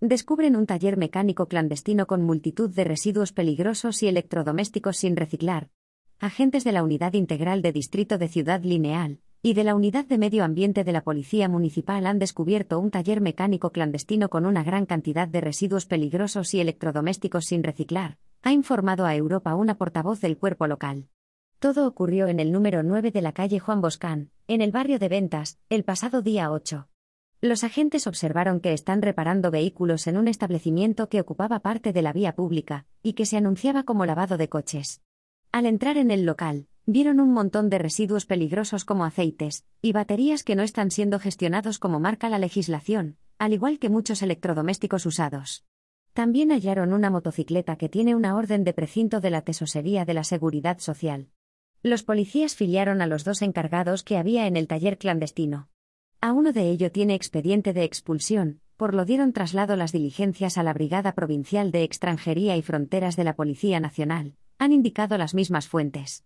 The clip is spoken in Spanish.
Descubren un taller mecánico clandestino con multitud de residuos peligrosos y electrodomésticos sin reciclar. Agentes de la Unidad Integral de Distrito de Ciudad Lineal y de la Unidad de Medio Ambiente de la Policía Municipal han descubierto un taller mecánico clandestino con una gran cantidad de residuos peligrosos y electrodomésticos sin reciclar, ha informado a Europa una portavoz del cuerpo local. Todo ocurrió en el número 9 de la calle Juan Boscán, en el barrio de Ventas, el pasado día 8. Los agentes observaron que están reparando vehículos en un establecimiento que ocupaba parte de la vía pública, y que se anunciaba como lavado de coches. Al entrar en el local, vieron un montón de residuos peligrosos como aceites y baterías que no están siendo gestionados como marca la legislación, al igual que muchos electrodomésticos usados. También hallaron una motocicleta que tiene una orden de precinto de la Tesorería de la Seguridad Social. Los policías filiaron a los dos encargados que había en el taller clandestino. A uno de ellos tiene expediente de expulsión, por lo dieron traslado las diligencias a la Brigada Provincial de Extranjería y Fronteras de la Policía Nacional, han indicado las mismas fuentes.